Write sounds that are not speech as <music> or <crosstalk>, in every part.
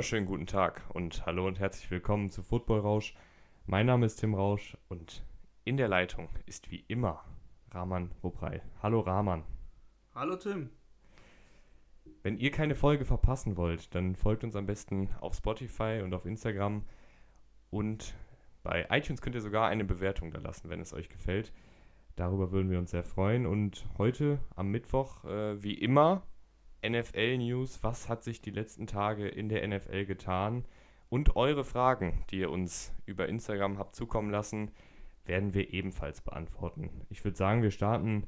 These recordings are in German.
Wunderschönen guten Tag und hallo und herzlich willkommen zu Football Rausch. Mein Name ist Tim Rausch und in der Leitung ist wie immer Rahman Ruprei. Hallo Rahman. Hallo Tim. Wenn ihr keine Folge verpassen wollt, dann folgt uns am besten auf Spotify und auf Instagram und bei iTunes könnt ihr sogar eine Bewertung da lassen, wenn es euch gefällt. Darüber würden wir uns sehr freuen. Und heute am Mittwoch, äh, wie immer, NFL-News. Was hat sich die letzten Tage in der NFL getan? Und eure Fragen, die ihr uns über Instagram habt zukommen lassen, werden wir ebenfalls beantworten. Ich würde sagen, wir starten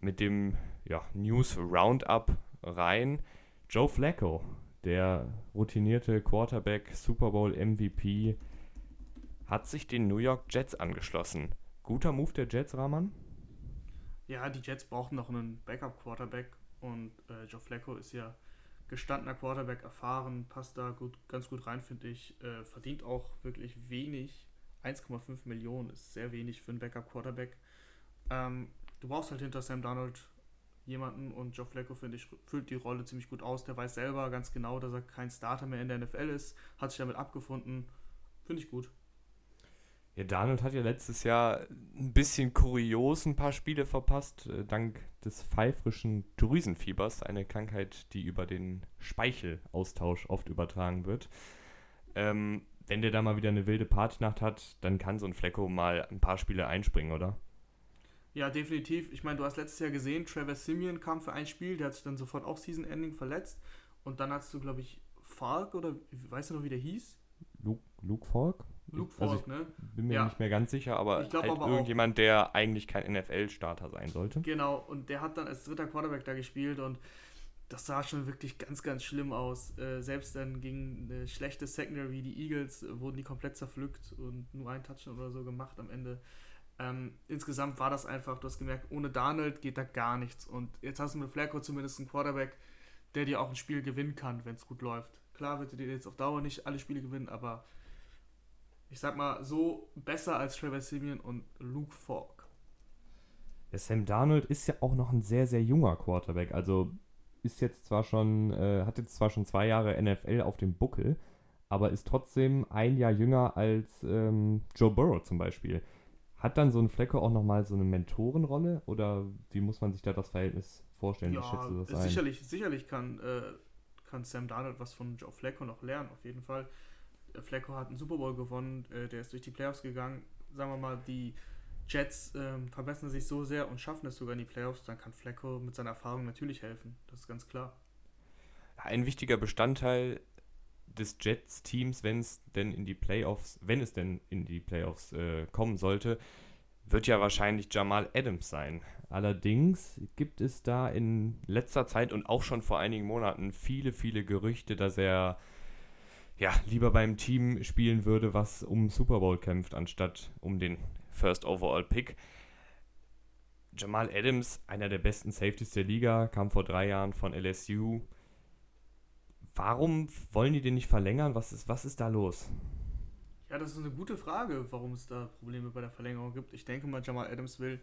mit dem ja, News Roundup rein. Joe Flacco, der routinierte Quarterback, Super Bowl MVP, hat sich den New York Jets angeschlossen. Guter Move der Jets, Rahman? Ja, die Jets brauchen noch einen Backup-Quarterback und äh, Joe Flacco ist ja gestandener Quarterback, erfahren, passt da gut, ganz gut rein, finde ich. Äh, verdient auch wirklich wenig. 1,5 Millionen ist sehr wenig für einen Backup-Quarterback. Ähm, du brauchst halt hinter Sam Donald jemanden und Joe Flacco, finde ich, füllt die Rolle ziemlich gut aus. Der weiß selber ganz genau, dass er kein Starter mehr in der NFL ist, hat sich damit abgefunden. Finde ich gut. Ja, Donald hat ja letztes Jahr ein bisschen kurios ein paar Spiele verpasst, äh, dank des pfeifrischen Drüsenfiebers, eine Krankheit, die über den Speichelaustausch oft übertragen wird. Ähm, wenn der da mal wieder eine wilde Partynacht hat, dann kann so ein Flecko mal ein paar Spiele einspringen, oder? Ja, definitiv. Ich meine, du hast letztes Jahr gesehen, Travis Simeon kam für ein Spiel, der hat sich dann sofort auch Season-Ending verletzt. Und dann hast du, glaube ich, Falk oder weißt du noch, wie der hieß? Luke, Luke Falk? Luke Falk, also ne? Bin mir ja. nicht mehr ganz sicher, aber halt aber irgendjemand, der eigentlich kein NFL-Starter sein sollte. Genau, und der hat dann als dritter Quarterback da gespielt und das sah schon wirklich ganz, ganz schlimm aus. Äh, selbst dann gegen eine schlechte Secondary wie die Eagles äh, wurden die komplett zerpflückt und nur ein Touchdown oder so gemacht am Ende. Ähm, insgesamt war das einfach, du hast gemerkt, ohne Darnold geht da gar nichts. Und jetzt hast du mit Flacco zumindest einen Quarterback, der dir auch ein Spiel gewinnen kann, wenn es gut läuft. Klar wird er dir jetzt auf Dauer nicht alle Spiele gewinnen, aber ich sag mal, so besser als Trevor Simeon und Luke Falk. Ja, Sam Darnold ist ja auch noch ein sehr, sehr junger Quarterback. Also ist jetzt zwar schon, äh, hat jetzt zwar schon zwei Jahre NFL auf dem Buckel, aber ist trotzdem ein Jahr jünger als ähm, Joe Burrow zum Beispiel. Hat dann so ein Flecko auch nochmal so eine Mentorenrolle oder wie muss man sich da das Verhältnis vorstellen? Ja, wie schätzt du das ein? Sicherlich, sicherlich kann, äh, kann Sam Darnold was von Joe Flecko noch lernen, auf jeden Fall. Flecko hat einen Super Bowl gewonnen, äh, der ist durch die Playoffs gegangen. Sagen wir mal, die Jets ähm, verbessern sich so sehr und schaffen es sogar in die Playoffs, dann kann Flecko mit seiner Erfahrung natürlich helfen. Das ist ganz klar. Ein wichtiger Bestandteil des Jets-Teams, wenn es denn in die Playoffs, wenn es denn in die Playoffs äh, kommen sollte, wird ja wahrscheinlich Jamal Adams sein. Allerdings gibt es da in letzter Zeit und auch schon vor einigen Monaten viele, viele Gerüchte, dass er ja, lieber beim Team spielen würde, was um Super Bowl kämpft, anstatt um den First Overall Pick. Jamal Adams, einer der besten Safeties der Liga, kam vor drei Jahren von LSU. Warum wollen die den nicht verlängern? Was ist, was ist da los? Ja, das ist eine gute Frage, warum es da Probleme bei der Verlängerung gibt. Ich denke mal, Jamal Adams will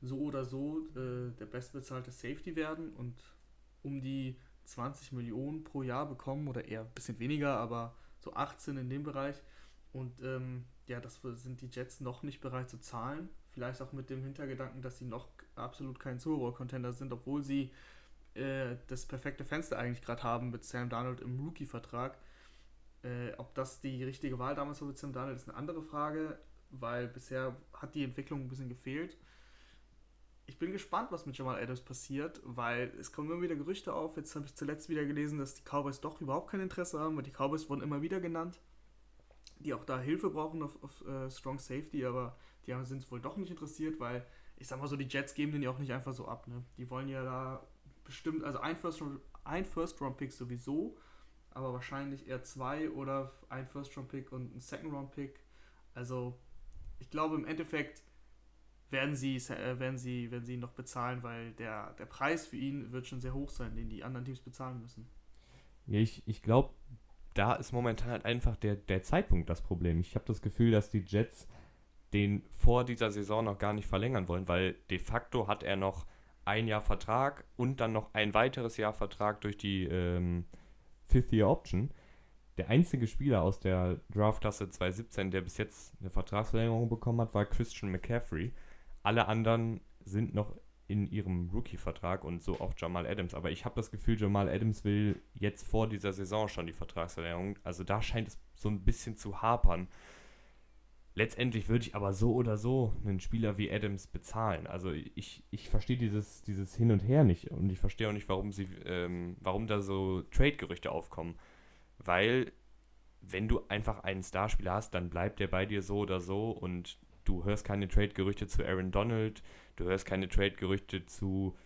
so oder so äh, der bestbezahlte Safety werden und um die 20 Millionen pro Jahr bekommen oder eher ein bisschen weniger, aber so 18 in dem Bereich. Und ähm, ja, das sind die Jets noch nicht bereit zu zahlen. Vielleicht auch mit dem Hintergedanken, dass sie noch absolut kein Super Bowl-Contender sind, obwohl sie äh, das perfekte Fenster eigentlich gerade haben mit Sam Darnold im Rookie-Vertrag. Äh, ob das die richtige Wahl damals war mit Sam Darnold, ist eine andere Frage, weil bisher hat die Entwicklung ein bisschen gefehlt ich bin gespannt, was mit Jamal Adams passiert, weil es kommen immer wieder Gerüchte auf. Jetzt habe ich zuletzt wieder gelesen, dass die Cowboys doch überhaupt kein Interesse haben, weil die Cowboys wurden immer wieder genannt, die auch da Hilfe brauchen auf, auf uh, Strong Safety, aber die haben, sind wohl doch nicht interessiert, weil ich sag mal so, die Jets geben den ja auch nicht einfach so ab. Ne? Die wollen ja da bestimmt, also ein First, ein First Round Pick sowieso, aber wahrscheinlich eher zwei oder ein First Round Pick und ein Second Round Pick. Also ich glaube im Endeffekt werden sie, äh, werden sie, werden sie ihn noch bezahlen, weil der, der Preis für ihn wird schon sehr hoch sein, den die anderen Teams bezahlen müssen. Ja, ich, ich glaube, da ist momentan halt einfach der, der Zeitpunkt das Problem. Ich habe das Gefühl, dass die Jets den vor dieser Saison noch gar nicht verlängern wollen, weil de facto hat er noch ein Jahr Vertrag und dann noch ein weiteres Jahr Vertrag durch die ähm, Fifth Year Option. der einzige Spieler aus der Draftklasse 2017, der bis jetzt eine Vertragsverlängerung bekommen hat, war Christian McCaffrey. Alle anderen sind noch in ihrem Rookie-Vertrag und so auch Jamal Adams. Aber ich habe das Gefühl, Jamal Adams will jetzt vor dieser Saison schon die Vertragsverlängerung. Also da scheint es so ein bisschen zu hapern. Letztendlich würde ich aber so oder so einen Spieler wie Adams bezahlen. Also ich, ich verstehe dieses, dieses Hin und Her nicht und ich verstehe auch nicht, warum sie, ähm, warum da so Trade-Gerüchte aufkommen. Weil, wenn du einfach einen Starspieler hast, dann bleibt der bei dir so oder so und du hörst keine Trade-Gerüchte zu Aaron Donald, du hörst keine Trade-Gerüchte zu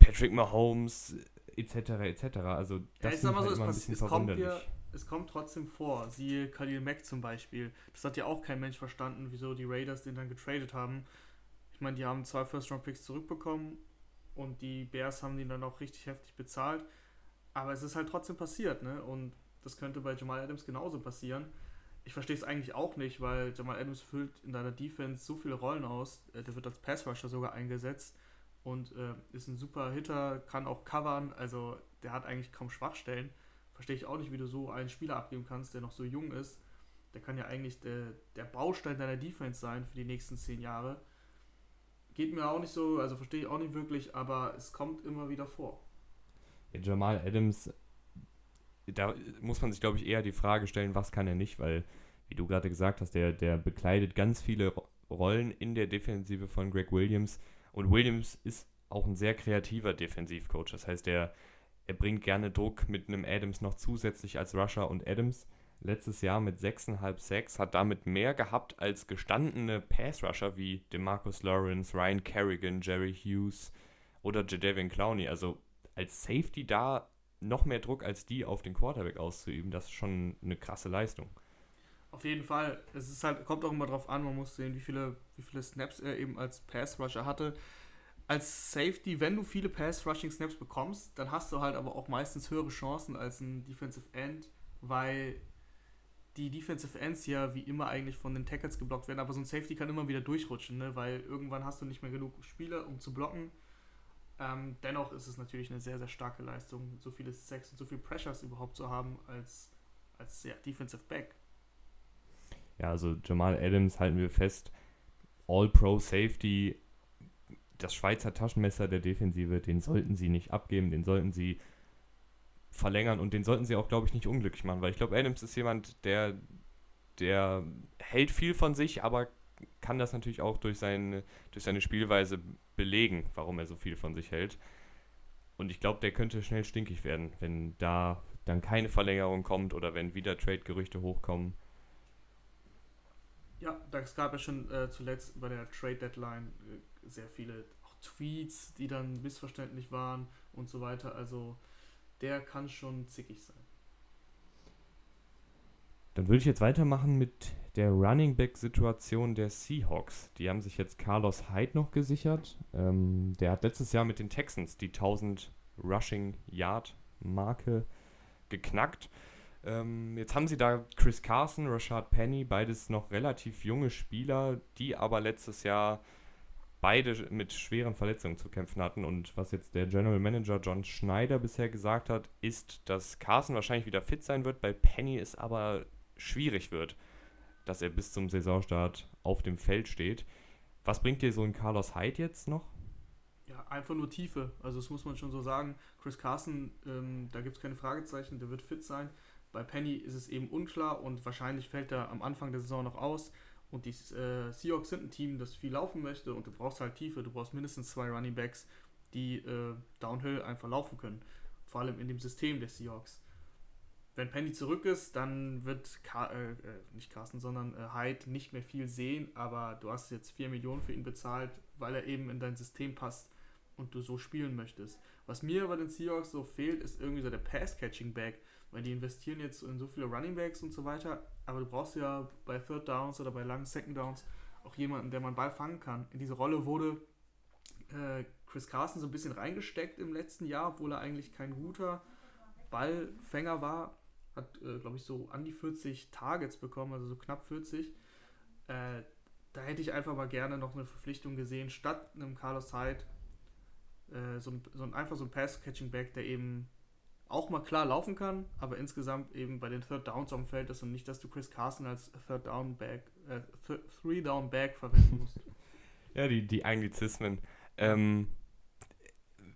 Patrick Mahomes, etc. etc. Also das ja, ich sag mal halt so, es, kommt ja, es kommt trotzdem vor. Siehe Khalil Mack zum Beispiel. Das hat ja auch kein Mensch verstanden, wieso die Raiders den dann getradet haben. Ich meine, die haben zwei First-Round-Picks zurückbekommen und die Bears haben den dann auch richtig heftig bezahlt. Aber es ist halt trotzdem passiert, ne? Und das könnte bei Jamal Adams genauso passieren ich verstehe es eigentlich auch nicht, weil Jamal Adams füllt in deiner Defense so viele Rollen aus. Äh, der wird als Pass-Rusher sogar eingesetzt und äh, ist ein super Hitter, kann auch covern. Also der hat eigentlich kaum Schwachstellen. Verstehe ich auch nicht, wie du so einen Spieler abgeben kannst, der noch so jung ist. Der kann ja eigentlich der, der Baustein deiner Defense sein für die nächsten zehn Jahre. Geht mir auch nicht so, also verstehe ich auch nicht wirklich, aber es kommt immer wieder vor. Ja, Jamal Adams da muss man sich, glaube ich, eher die Frage stellen, was kann er nicht, weil, wie du gerade gesagt hast, der, der bekleidet ganz viele Rollen in der Defensive von Greg Williams. Und Williams ist auch ein sehr kreativer Defensivcoach. Das heißt, er, er bringt gerne Druck mit einem Adams noch zusätzlich als Rusher und Adams. Letztes Jahr mit 6,5 6 hat damit mehr gehabt als gestandene Pass-Rusher wie DeMarcus Lawrence, Ryan Kerrigan, Jerry Hughes oder Jadavian Clowney. Also als Safety da noch mehr Druck als die auf den Quarterback auszuüben, das ist schon eine krasse Leistung. Auf jeden Fall. Es ist halt, kommt auch immer drauf an, man muss sehen, wie viele, wie viele Snaps er eben als Pass-Rusher hatte. Als Safety, wenn du viele Pass-Rushing-Snaps bekommst, dann hast du halt aber auch meistens höhere Chancen als ein Defensive End, weil die Defensive Ends ja wie immer eigentlich von den Tackles geblockt werden, aber so ein Safety kann immer wieder durchrutschen, ne? weil irgendwann hast du nicht mehr genug Spieler, um zu blocken ähm, dennoch ist es natürlich eine sehr, sehr starke Leistung, so viele Sex und so viel Pressures überhaupt zu haben als, als ja, Defensive Back. Ja, also Jamal Adams halten wir fest, All-Pro Safety, das Schweizer Taschenmesser der Defensive, den sollten sie nicht abgeben, den sollten sie verlängern und den sollten sie auch, glaube ich, nicht unglücklich machen, weil ich glaube, Adams ist jemand, der, der hält viel von sich, aber kann das natürlich auch durch seine, durch seine Spielweise belegen, warum er so viel von sich hält. Und ich glaube, der könnte schnell stinkig werden, wenn da dann keine Verlängerung kommt oder wenn wieder Trade-Gerüchte hochkommen. Ja, es gab ja schon äh, zuletzt bei der Trade-Deadline äh, sehr viele Tweets, die dann missverständlich waren und so weiter. Also der kann schon zickig sein. Dann würde ich jetzt weitermachen mit der Running Back-Situation der Seahawks. Die haben sich jetzt Carlos Hyde noch gesichert. Ähm, der hat letztes Jahr mit den Texans die 1000 Rushing Yard Marke geknackt. Ähm, jetzt haben sie da Chris Carson, Rashad Penny, beides noch relativ junge Spieler, die aber letztes Jahr beide mit schweren Verletzungen zu kämpfen hatten. Und was jetzt der General Manager John Schneider bisher gesagt hat, ist, dass Carson wahrscheinlich wieder fit sein wird, bei Penny es aber schwierig wird dass er bis zum Saisonstart auf dem Feld steht. Was bringt dir so ein Carlos Hyde jetzt noch? Ja, einfach nur Tiefe. Also das muss man schon so sagen. Chris Carson, ähm, da gibt es keine Fragezeichen, der wird fit sein. Bei Penny ist es eben unklar und wahrscheinlich fällt er am Anfang der Saison noch aus. Und die äh, Seahawks sind ein Team, das viel laufen möchte und du brauchst halt Tiefe. Du brauchst mindestens zwei Running Backs, die äh, Downhill einfach laufen können. Vor allem in dem System der Seahawks wenn Penny zurück ist, dann wird Car äh, äh, nicht Carsten, sondern äh, Hyde nicht mehr viel sehen, aber du hast jetzt 4 Millionen für ihn bezahlt, weil er eben in dein System passt und du so spielen möchtest. Was mir bei den Seahawks so fehlt, ist irgendwie so der Pass-Catching-Back, weil die investieren jetzt in so viele Running Backs und so weiter, aber du brauchst ja bei Third Downs oder bei langen Second Downs auch jemanden, der man Ball fangen kann. In diese Rolle wurde äh, Chris Carson so ein bisschen reingesteckt im letzten Jahr, obwohl er eigentlich kein guter Ballfänger war, hat, äh, glaube ich, so an die 40 Targets bekommen, also so knapp 40. Äh, da hätte ich einfach mal gerne noch eine Verpflichtung gesehen, statt einem Carlos Hyde, äh, so, ein, so ein, einfach so ein Pass-Catching-Back, der eben auch mal klar laufen kann, aber insgesamt eben bei den Third Downs am Feld ist und nicht, dass du Chris Carson als Third Down Back, äh, Three Down Back verwenden musst. <laughs> ja, die, die Anglizismen. Ähm,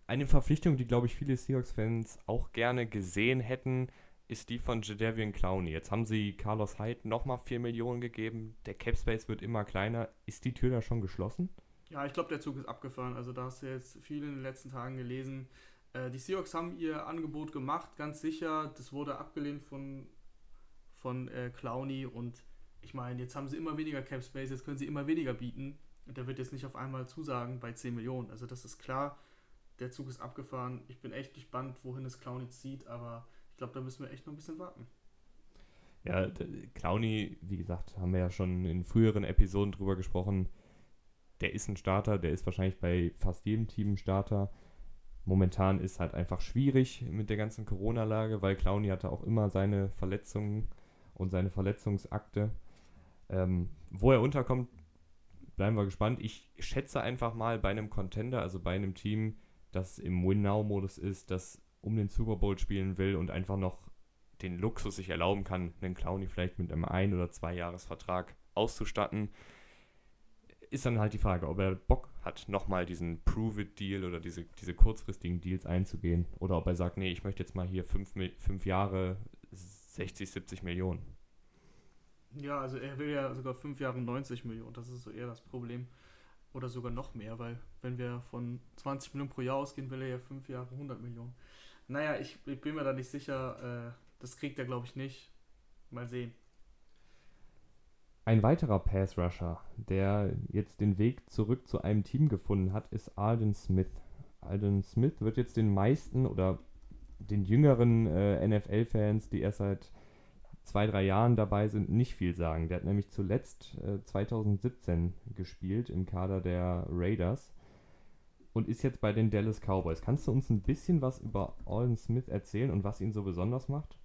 eine Verpflichtung, die, glaube ich, viele Seahawks-Fans auch gerne gesehen hätten, ist die von Jadavian Clowney. Jetzt haben sie Carlos Hyde nochmal 4 Millionen gegeben. Der Cap Space wird immer kleiner. Ist die Tür da schon geschlossen? Ja, ich glaube, der Zug ist abgefahren. Also da hast du jetzt viel in den letzten Tagen gelesen. Äh, die Seahawks haben ihr Angebot gemacht, ganz sicher. Das wurde abgelehnt von, von äh, Clowney und ich meine, jetzt haben sie immer weniger Cap Space, jetzt können sie immer weniger bieten. Und der wird jetzt nicht auf einmal zusagen bei 10 Millionen. Also das ist klar, der Zug ist abgefahren. Ich bin echt gespannt, wohin es Clowney zieht, aber glaube, da müssen wir echt noch ein bisschen warten. Ja, Clowney, wie gesagt, haben wir ja schon in früheren Episoden drüber gesprochen. Der ist ein Starter, der ist wahrscheinlich bei fast jedem Team ein Starter. Momentan ist halt einfach schwierig mit der ganzen Corona-Lage, weil Clowny hatte auch immer seine Verletzungen und seine Verletzungsakte. Ähm, wo er unterkommt, bleiben wir gespannt. Ich schätze einfach mal bei einem Contender, also bei einem Team, das im Win-Now-Modus ist, das um den Super Bowl spielen will und einfach noch den Luxus sich erlauben kann, einen Clowny vielleicht mit einem Ein- oder Zwei-Jahres-Vertrag auszustatten ist dann halt die Frage, ob er Bock hat, nochmal diesen Prove-It-Deal oder diese, diese kurzfristigen Deals einzugehen. Oder ob er sagt, nee, ich möchte jetzt mal hier fünf, fünf Jahre 60, 70 Millionen. Ja, also er will ja sogar fünf Jahre 90 Millionen. Das ist so eher das Problem. Oder sogar noch mehr, weil wenn wir von 20 Millionen pro Jahr ausgehen, will er ja fünf Jahre 100 Millionen. Naja, ich, ich bin mir da nicht sicher. Äh, das kriegt er, glaube ich, nicht. Mal sehen. Ein weiterer Pass-Rusher, der jetzt den Weg zurück zu einem Team gefunden hat, ist Alden Smith. Alden Smith wird jetzt den meisten oder den jüngeren äh, NFL-Fans, die erst seit zwei, drei Jahren dabei sind, nicht viel sagen. Der hat nämlich zuletzt äh, 2017 gespielt im Kader der Raiders und ist jetzt bei den Dallas Cowboys. Kannst du uns ein bisschen was über Alden Smith erzählen und was ihn so besonders macht?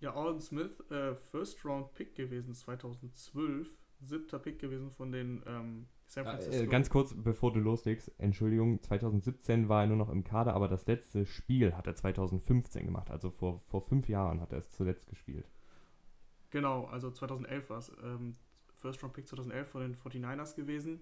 Ja, Alden Smith, äh, First Round Pick gewesen 2012, siebter Pick gewesen von den ähm, San äh, Francisco. Äh, ganz kurz, bevor du loslegst, Entschuldigung, 2017 war er nur noch im Kader, aber das letzte Spiel hat er 2015 gemacht, also vor, vor fünf Jahren hat er es zuletzt gespielt. Genau, also 2011 war es. Ähm, First Round Pick 2011 von den 49ers gewesen.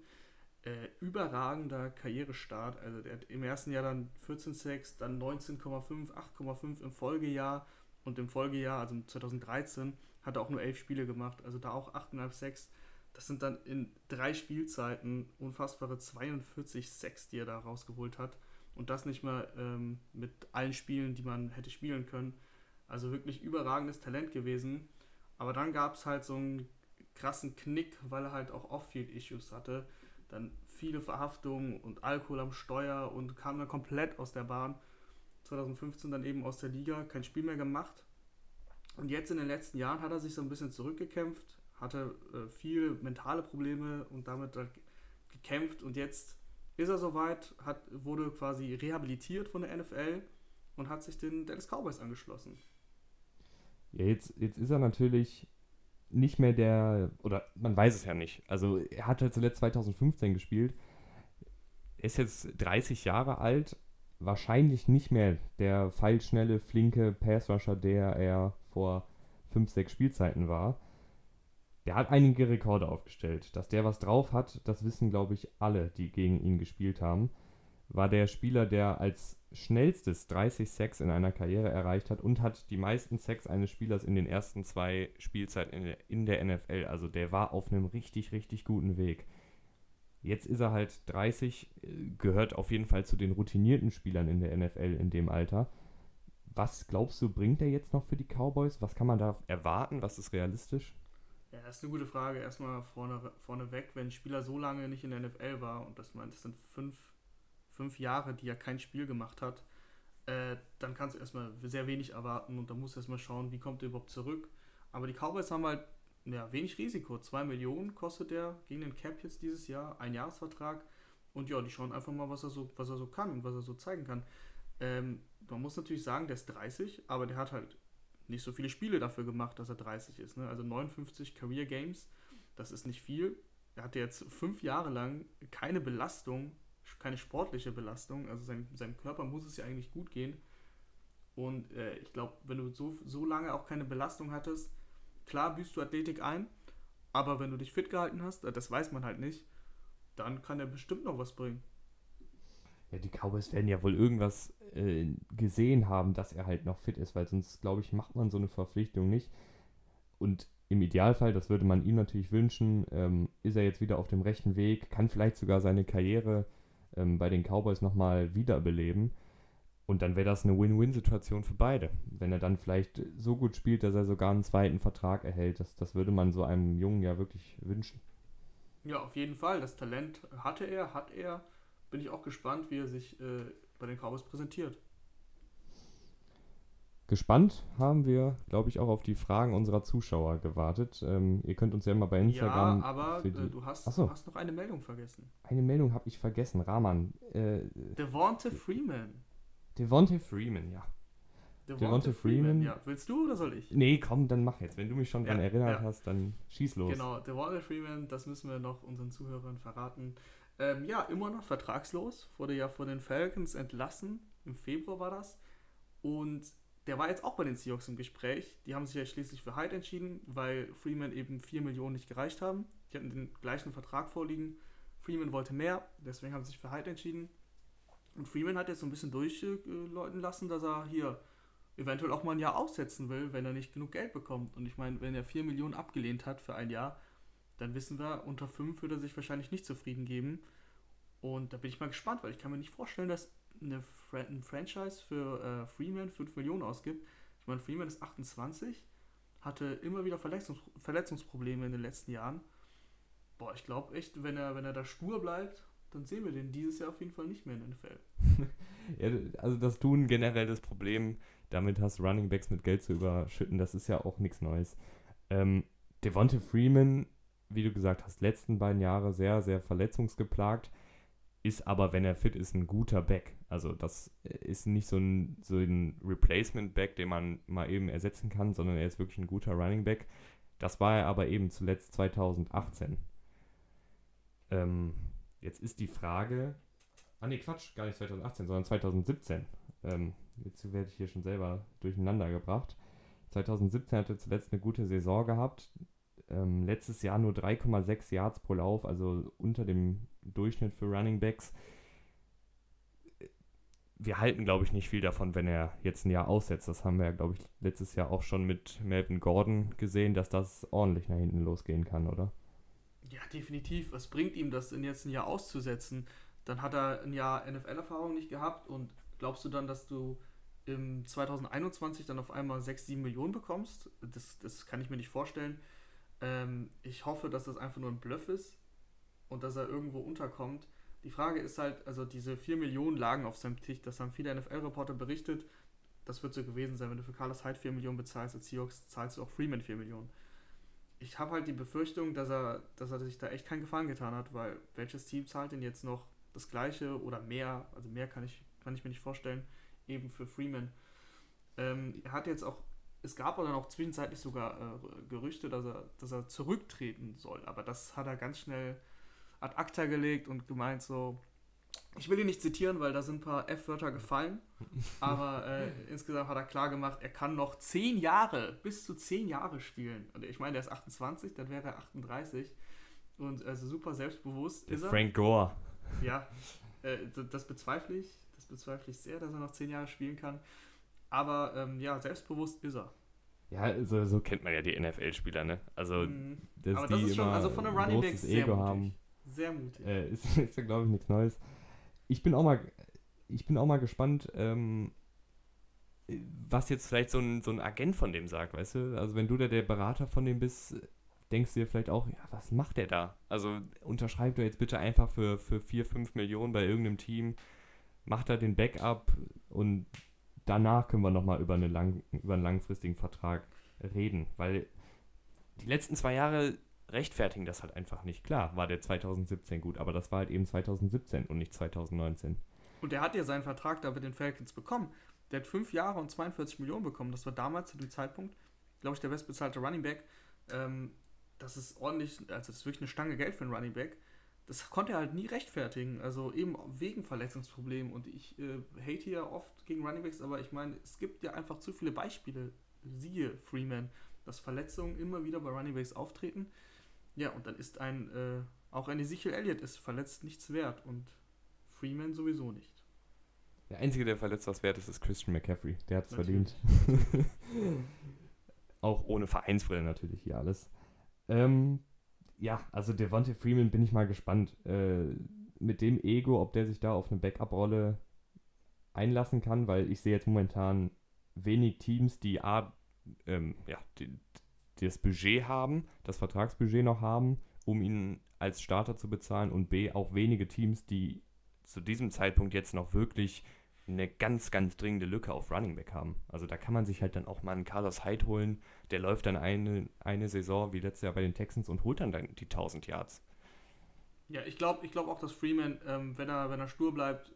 Äh, überragender Karrierestart. Also der hat im ersten Jahr dann 14 Sacks, dann 19,5, 8,5 im Folgejahr und im Folgejahr, also 2013, hat er auch nur elf Spiele gemacht, also da auch 8,5 Sacks. Das sind dann in drei Spielzeiten unfassbare 42 Sacks, die er da rausgeholt hat. Und das nicht mal ähm, mit allen Spielen, die man hätte spielen können. Also wirklich überragendes Talent gewesen. Aber dann gab es halt so einen krassen Knick, weil er halt auch Off-Field-Issues hatte. Dann viele Verhaftungen und Alkohol am Steuer und kam dann komplett aus der Bahn. 2015 dann eben aus der Liga, kein Spiel mehr gemacht. Und jetzt in den letzten Jahren hat er sich so ein bisschen zurückgekämpft, hatte äh, viele mentale Probleme und damit halt gekämpft. Und jetzt ist er soweit, hat, wurde quasi rehabilitiert von der NFL und hat sich den Dallas Cowboys angeschlossen. Ja, jetzt, jetzt ist er natürlich nicht mehr der, oder man weiß es ja nicht. Also er hat halt zuletzt 2015 gespielt. Ist jetzt 30 Jahre alt, wahrscheinlich nicht mehr der feilschnelle, flinke Passrusher, der er vor 5, 6 Spielzeiten war. Der hat einige Rekorde aufgestellt. Dass der was drauf hat, das wissen, glaube ich, alle, die gegen ihn gespielt haben. War der Spieler, der als schnellstes 30 Sacks in einer Karriere erreicht hat und hat die meisten Sacks eines Spielers in den ersten zwei Spielzeiten in der, in der NFL. Also der war auf einem richtig, richtig guten Weg. Jetzt ist er halt 30, äh, gehört auf jeden Fall zu den routinierten Spielern in der NFL in dem Alter. Was glaubst du, bringt er jetzt noch für die Cowboys? Was kann man da erwarten? Was ist realistisch? Ja, das ist eine gute Frage. Erstmal vorne, vorneweg, wenn ein Spieler so lange nicht in der NFL war, und das meint, das sind fünf, fünf Jahre, die er kein Spiel gemacht hat, äh, dann kannst du erstmal sehr wenig erwarten und dann musst du erstmal schauen, wie kommt er überhaupt zurück. Aber die Cowboys haben halt ja, wenig Risiko. 2 Millionen kostet er gegen den Cap jetzt dieses Jahr, ein Jahresvertrag. Und ja, die schauen einfach mal, was er so, was er so kann und was er so zeigen kann. Ähm, man muss natürlich sagen, der ist 30, aber der hat halt nicht so viele Spiele dafür gemacht, dass er 30 ist. Ne? Also 59 Career Games, das ist nicht viel. Er hatte jetzt fünf Jahre lang keine Belastung, keine sportliche Belastung. Also sein, seinem Körper muss es ja eigentlich gut gehen. Und äh, ich glaube, wenn du so, so lange auch keine Belastung hattest, klar büßt du Athletik ein, aber wenn du dich fit gehalten hast, äh, das weiß man halt nicht, dann kann er bestimmt noch was bringen. Ja, die Cowboys werden ja wohl irgendwas äh, gesehen haben, dass er halt noch fit ist, weil sonst, glaube ich, macht man so eine Verpflichtung nicht. Und im Idealfall, das würde man ihm natürlich wünschen, ähm, ist er jetzt wieder auf dem rechten Weg, kann vielleicht sogar seine Karriere ähm, bei den Cowboys nochmal wiederbeleben. Und dann wäre das eine Win-Win-Situation für beide. Wenn er dann vielleicht so gut spielt, dass er sogar einen zweiten Vertrag erhält, das, das würde man so einem Jungen ja wirklich wünschen. Ja, auf jeden Fall. Das Talent hatte er, hat er. Bin ich auch gespannt, wie er sich äh, bei den Cowboys präsentiert. Gespannt haben wir, glaube ich, auch auf die Fragen unserer Zuschauer gewartet. Ähm, ihr könnt uns ja mal bei Instagram. Ja, aber äh, du, hast, du hast noch eine Meldung vergessen. Eine Meldung habe ich vergessen, Rahman. Äh, Devonta Freeman. Devonta Freeman, ja. Devonta Freeman. Ja, willst du oder soll ich? Nee, komm, dann mach jetzt. Wenn du mich schon ja, daran erinnert ja. hast, dann schieß los. Genau, Devonta Freeman, das müssen wir noch unseren Zuhörern verraten. Ähm, ja, immer noch vertragslos. Wurde ja von den Falcons entlassen. Im Februar war das. Und der war jetzt auch bei den Seahawks im Gespräch. Die haben sich ja schließlich für Hyde entschieden, weil Freeman eben 4 Millionen nicht gereicht haben. Die hatten den gleichen Vertrag vorliegen. Freeman wollte mehr, deswegen haben sie sich für Hyde entschieden. Und Freeman hat jetzt so ein bisschen durchläuten lassen, dass er hier eventuell auch mal ein Jahr aussetzen will, wenn er nicht genug Geld bekommt. Und ich meine, wenn er 4 Millionen abgelehnt hat für ein Jahr, dann wissen wir, unter 5 würde er sich wahrscheinlich nicht zufrieden geben. Und da bin ich mal gespannt, weil ich kann mir nicht vorstellen, dass eine Fra ein Franchise für äh, Freeman 5 Millionen ausgibt. Ich meine, Freeman ist 28, hatte immer wieder Verletzungs Verletzungsprobleme in den letzten Jahren. Boah, ich glaube echt, wenn er, wenn er da stur bleibt, dann sehen wir den dieses Jahr auf jeden Fall nicht mehr in den NFL. <laughs> ja, also das tun generell das Problem, damit hast Running Backs mit Geld zu überschütten, das ist ja auch nichts Neues. Ähm, Devonta Freeman, wie du gesagt hast, letzten beiden Jahre sehr, sehr verletzungsgeplagt ist aber, wenn er fit ist, ein guter Back. Also das ist nicht so ein, so ein Replacement-Back, den man mal eben ersetzen kann, sondern er ist wirklich ein guter Running Back. Das war er aber eben zuletzt 2018. Ähm, jetzt ist die Frage, ah ne Quatsch, gar nicht 2018, sondern 2017. Ähm, jetzt werde ich hier schon selber durcheinander gebracht. 2017 hat er zuletzt eine gute Saison gehabt. Ähm, letztes Jahr nur 3,6 Yards pro Lauf, also unter dem Durchschnitt für Running Backs. Wir halten, glaube ich, nicht viel davon, wenn er jetzt ein Jahr aussetzt. Das haben wir ja, glaube ich, letztes Jahr auch schon mit Melvin Gordon gesehen, dass das ordentlich nach hinten losgehen kann, oder? Ja, definitiv. Was bringt ihm das denn jetzt ein Jahr auszusetzen? Dann hat er ein Jahr NFL-Erfahrung nicht gehabt und glaubst du dann, dass du im 2021 dann auf einmal 6, 7 Millionen bekommst? Das, das kann ich mir nicht vorstellen. Ähm, ich hoffe, dass das einfach nur ein Bluff ist und dass er irgendwo unterkommt. Die Frage ist halt, also diese 4 Millionen lagen auf seinem Tisch, das haben viele NFL-Reporter berichtet. Das wird so gewesen sein, wenn du für Carlos Hyde 4 Millionen bezahlst, als Seahawks zahlst du auch Freeman 4 Millionen. Ich habe halt die Befürchtung, dass er, dass er sich da echt keinen Gefallen getan hat, weil welches Team zahlt denn jetzt noch das gleiche oder mehr, also mehr kann ich, kann ich mir nicht vorstellen, eben für Freeman. Ähm, er hat jetzt auch es gab aber dann auch zwischenzeitlich sogar äh, Gerüchte, dass er, dass er zurücktreten soll. Aber das hat er ganz schnell ad acta gelegt und gemeint so, ich will ihn nicht zitieren, weil da sind ein paar F-Wörter gefallen. <laughs> Aber äh, insgesamt hat er klar gemacht, er kann noch zehn Jahre, bis zu zehn Jahre spielen. Und ich meine, er ist 28, dann wäre er 38. Und also super selbstbewusst Der ist er. Frank Gore. Ja, äh, das bezweifle ich. Das bezweifle ich sehr, dass er noch zehn Jahre spielen kann. Aber ähm, ja, selbstbewusst ist er. Ja, so, so kennt man ja die NFL-Spieler, ne? Also, mhm. Aber das ist schon, also von einem Running Back sehr Ego mutig. haben. Sehr mutig. Äh, ist, <laughs> ist ja, glaube ich, nichts Neues. Ich bin auch mal, ich bin auch mal gespannt, ähm, was jetzt vielleicht so ein, so ein Agent von dem sagt, weißt du? Also, wenn du da der Berater von dem bist, denkst du dir vielleicht auch, ja, was macht der da? Also, unterschreib doch jetzt bitte einfach für, für 4, 5 Millionen bei irgendeinem Team, macht da den Backup und danach können wir nochmal über, eine über einen langfristigen Vertrag reden, weil die letzten zwei Jahre rechtfertigen das halt einfach nicht. Klar, war der 2017 gut, aber das war halt eben 2017 und nicht 2019. Und er hat ja seinen Vertrag da mit den Falcons bekommen. Der hat fünf Jahre und 42 Millionen bekommen. Das war damals zu dem Zeitpunkt, glaube ich, der bestbezahlte Running Back. Ähm, das ist ordentlich, also das ist wirklich eine Stange Geld für einen Running Back. das konnte er halt nie rechtfertigen. Also eben wegen Verletzungsproblemen. Und ich äh, hate ja oft gegen Runningbacks, aber ich meine, es gibt ja einfach zu viele Beispiele. Siehe Freeman, dass Verletzungen immer wieder bei Runningbacks auftreten. Ja, und dann ist ein, äh, auch ein Ezekiel Elliott ist verletzt nichts wert und Freeman sowieso nicht. Der Einzige, der verletzt was wert ist, ist Christian McCaffrey. Der hat es verdient. <laughs> auch ohne Vereinsbrille natürlich hier alles. Ähm, ja, also Devontae Freeman bin ich mal gespannt. Äh, mit dem Ego, ob der sich da auf eine Backup-Rolle einlassen kann, weil ich sehe jetzt momentan wenig Teams, die A, ähm, ja, die, die das Budget haben, das Vertragsbudget noch haben, um ihn als Starter zu bezahlen und B, auch wenige Teams, die zu diesem Zeitpunkt jetzt noch wirklich eine ganz, ganz dringende Lücke auf Running Back haben. Also da kann man sich halt dann auch mal einen Carlos Hyde holen, der läuft dann eine, eine Saison wie letztes Jahr bei den Texans und holt dann, dann die 1000 Yards. Ja, ich glaube ich glaub auch, dass Freeman, ähm, wenn, er, wenn er stur bleibt,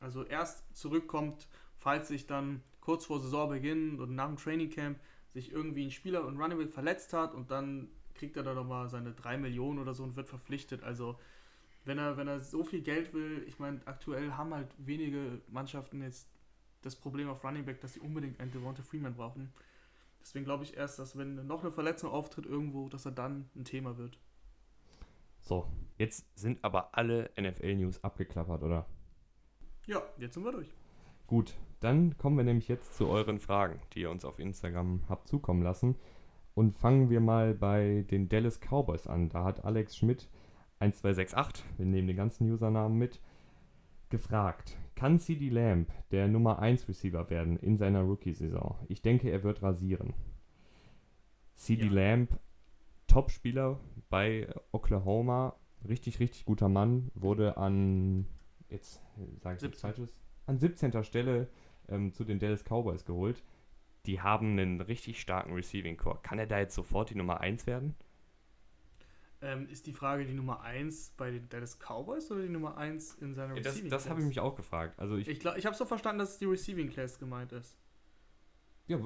also erst zurückkommt, falls sich dann kurz vor Saisonbeginn oder nach dem Trainingcamp sich irgendwie ein Spieler und Running Back verletzt hat und dann kriegt er da nochmal seine 3 Millionen oder so und wird verpflichtet. Also wenn er, wenn er so viel Geld will, ich meine, aktuell haben halt wenige Mannschaften jetzt das Problem auf Running Back, dass sie unbedingt einen Devonta Freeman brauchen. Deswegen glaube ich erst, dass wenn noch eine Verletzung auftritt irgendwo, dass er dann ein Thema wird. So, jetzt sind aber alle NFL-News abgeklappert, oder? Ja, jetzt sind wir durch. Gut, dann kommen wir nämlich jetzt zu euren Fragen, die ihr uns auf Instagram habt zukommen lassen. Und fangen wir mal bei den Dallas Cowboys an. Da hat Alex Schmidt 1268, wir nehmen den ganzen Usernamen mit, gefragt, kann CD Lamb der Nummer 1 Receiver werden in seiner Rookie-Saison? Ich denke, er wird rasieren. CD ja. Lamb, Topspieler bei Oklahoma, richtig, richtig guter Mann, wurde an, jetzt sage ich nichts Falsches, an 17. Stelle ähm, zu den Dallas Cowboys geholt. Die haben einen richtig starken Receiving Core. Kann er da jetzt sofort die Nummer 1 werden? Ähm, ist die Frage die Nummer 1 bei den Dallas Cowboys oder die Nummer 1 in seiner ja, das, Receiving Das habe ich mich auch gefragt. Also ich ich, ich habe so verstanden, dass es die Receiving Class gemeint ist. Ja,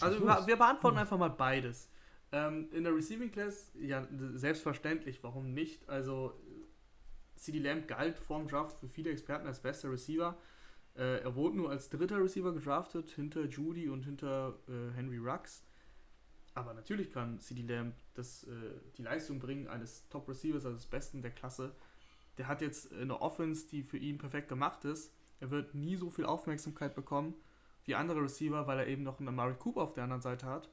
also wir, wir beantworten einfach mal beides. Ähm, in der Receiving Class, ja, selbstverständlich, warum nicht? Also CD Lamb galt vorm Draft für viele Experten als bester Receiver. Äh, er wurde nur als dritter Receiver gedraftet, hinter Judy und hinter äh, Henry Rux. Aber natürlich kann CD Lamb das, äh, die Leistung bringen eines Top Receivers, also des Besten der Klasse. Der hat jetzt eine Offense, die für ihn perfekt gemacht ist. Er wird nie so viel Aufmerksamkeit bekommen wie andere Receiver, weil er eben noch einen Amari Cooper auf der anderen Seite hat.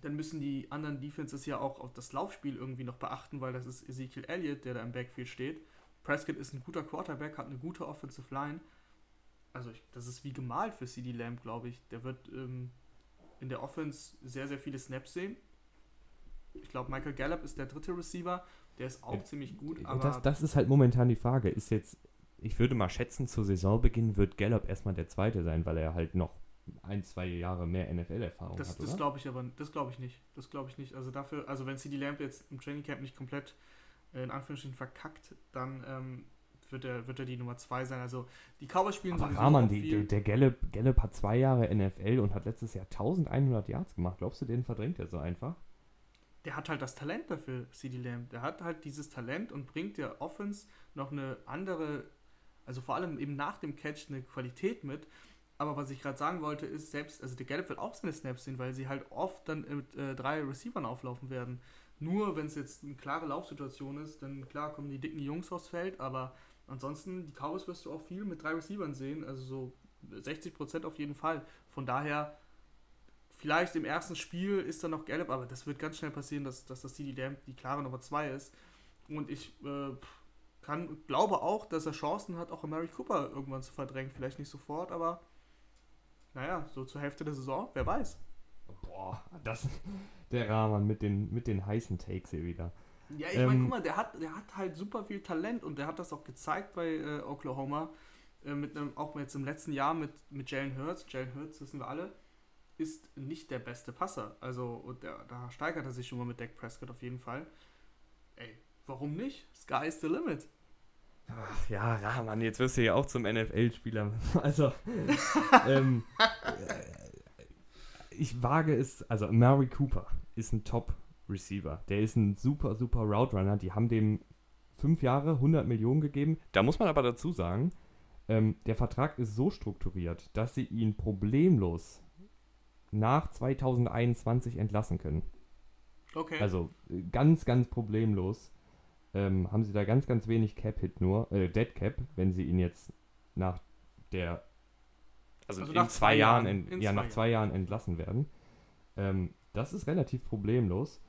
Dann müssen die anderen Defenses ja auch auf das Laufspiel irgendwie noch beachten, weil das ist Ezekiel Elliott, der da im Backfield steht. Prescott ist ein guter Quarterback, hat eine gute Offensive Line. Also ich, das ist wie gemalt für CD Lamb, glaube ich. Der wird ähm, in der Offense sehr, sehr viele Snaps sehen. Ich glaube, Michael Gallup ist der dritte Receiver. Der ist auch ja, ziemlich gut. Aber das, das ist halt momentan die Frage. Ist jetzt, ich würde mal schätzen, zu Saisonbeginn wird Gallup erstmal der zweite sein, weil er halt noch ein, zwei Jahre mehr NFL-Erfahrung hat. Das glaube ich aber, das glaube ich nicht. Das glaube ich nicht. Also dafür, also wenn CD Lamp jetzt im Training Camp nicht komplett äh, in Anführungsstrichen verkackt, dann ähm, wird er, wird er die Nummer 2 sein. Also die Cowboys spielen Aber sowieso Rahman, die, der, der Gallup, Gallup hat zwei Jahre NFL und hat letztes Jahr 1100 Yards gemacht. Glaubst du, den verdrängt er so einfach? Der hat halt das Talent dafür, CD Lamb. Der hat halt dieses Talent und bringt der Offense noch eine andere, also vor allem eben nach dem Catch eine Qualität mit. Aber was ich gerade sagen wollte, ist selbst, also der Gallup wird auch seine Snaps sehen, weil sie halt oft dann mit äh, drei Receivern auflaufen werden. Nur wenn es jetzt eine klare Laufsituation ist, dann klar kommen die dicken Jungs aufs Feld, aber Ansonsten, die Cowboys wirst du auch viel mit drei Receivern sehen, also so 60% auf jeden Fall. Von daher, vielleicht im ersten Spiel ist dann noch Gallup, aber das wird ganz schnell passieren, dass, dass das CD Lamb die klare Nummer 2 ist. Und ich äh, kann, glaube auch, dass er Chancen hat, auch Mary Cooper irgendwann zu verdrängen. Vielleicht nicht sofort, aber naja, so zur Hälfte der Saison, wer weiß. Boah, das der Rahman mit den, mit den heißen Takes hier wieder. Ja, ich ähm, meine, guck mal, der hat, der hat halt super viel Talent und der hat das auch gezeigt bei äh, Oklahoma. Äh, mit einem, auch jetzt im letzten Jahr mit, mit Jalen Hurts. Jalen Hurts, wissen wir alle, ist nicht der beste Passer. Also, und der, da steigert er sich schon mal mit Dak Prescott auf jeden Fall. Ey, warum nicht? Sky is the limit. Ach ja, Rahman, jetzt wirst du ja auch zum NFL-Spieler. <laughs> Also, <laughs> ähm, äh, ich wage es, also Mary Cooper ist ein Top Receiver. Der ist ein super, super Route Runner. Die haben dem fünf Jahre 100 Millionen gegeben. Da muss man aber dazu sagen, ähm, der Vertrag ist so strukturiert, dass sie ihn problemlos nach 2021 entlassen können. Okay. Also äh, ganz, ganz problemlos ähm, haben sie da ganz, ganz wenig Cap-Hit nur, äh, Dead Cap, wenn sie ihn jetzt nach der, also, Also in nach zwei, Jahren, Jahren. ent- In ja, zwei nach zwei Jahren entlassen werden. Ähm, das ist relativ problemlos.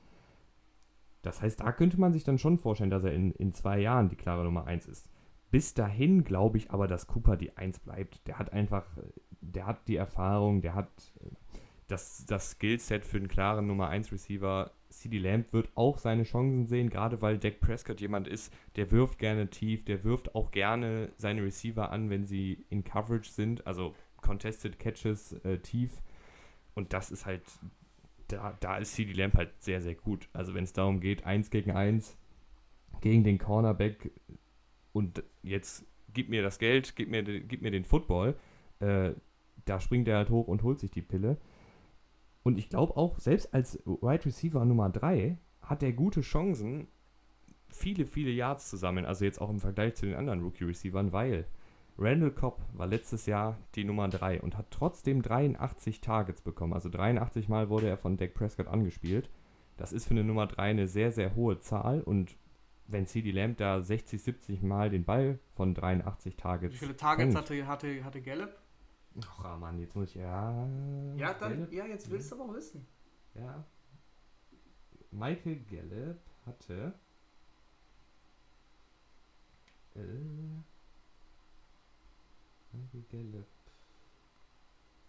Das heißt, da könnte man sich dann schon vorstellen, dass er in, in zwei Jahren die klare Nummer 1 ist. Bis dahin glaube ich aber, dass Cooper die 1 bleibt. Der hat einfach, der hat die Erfahrung, der hat äh, das, das Skillset für einen klaren Nummer 1 Receiver. CD Lamb wird auch seine Chancen sehen, gerade weil Dak Prescott jemand ist, der wirft gerne tief, der wirft auch gerne seine Receiver an, wenn sie in Coverage sind, also Contested Catches äh, tief. Und das ist halt, da, da ist CD Lamb halt sehr, sehr gut. Also wenn es darum geht, 1 gegen 1 gegen den Cornerback und jetzt gib mir das Geld, gib mir, den- gib mir den Football, äh, da springt er halt hoch und holt sich die Pille. Und ich glaube auch, selbst als Wide Receiver Nummer 3 hat er gute Chancen, viele, viele Yards zu sammeln. Also jetzt auch im Vergleich zu den anderen Rookie-Receivern, weil Randall Cobb war letztes Jahr die Nummer 3 und hat trotzdem 83 Targets bekommen. Also 83 Mal wurde er von Dak Prescott angespielt. Das ist für eine Nummer 3 eine sehr, sehr hohe Zahl. Und wenn CD Lamb da 60, 70 Mal den Ball von 83 Targets. Wie viele Targets fängt- hatte, hatte, hatte Gallup? Ach, ah, Mann, jetzt muss ich. Ja. Ja, dann, Gallup? ja, jetzt willst du aber auch wissen. Ja. Michael Gallup hatte. Äh.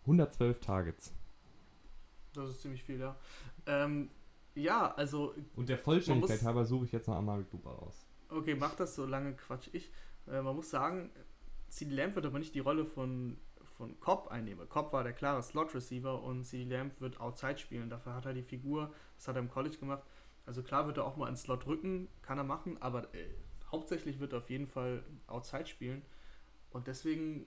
112 Targets. Das ist ziemlich viel, ja. Ähm, ja, also, Und der Vollständigkeit muss- halber suche ich jetzt noch Amari Cooper aus. okay, mach das so lange Quatsch ich. Äh, man muss sagen, CD Lamb wird aber nicht die Rolle von, von Cobb einnehmen. Cobb war der klare Slot-Receiver und CD Lamb wird Outside spielen. Dafür hat er die Figur, das hat er im College gemacht. Also klar wird er auch mal ins Slot rücken, kann er machen, aber äh, hauptsächlich wird er auf jeden Fall Outside spielen. Und deswegen,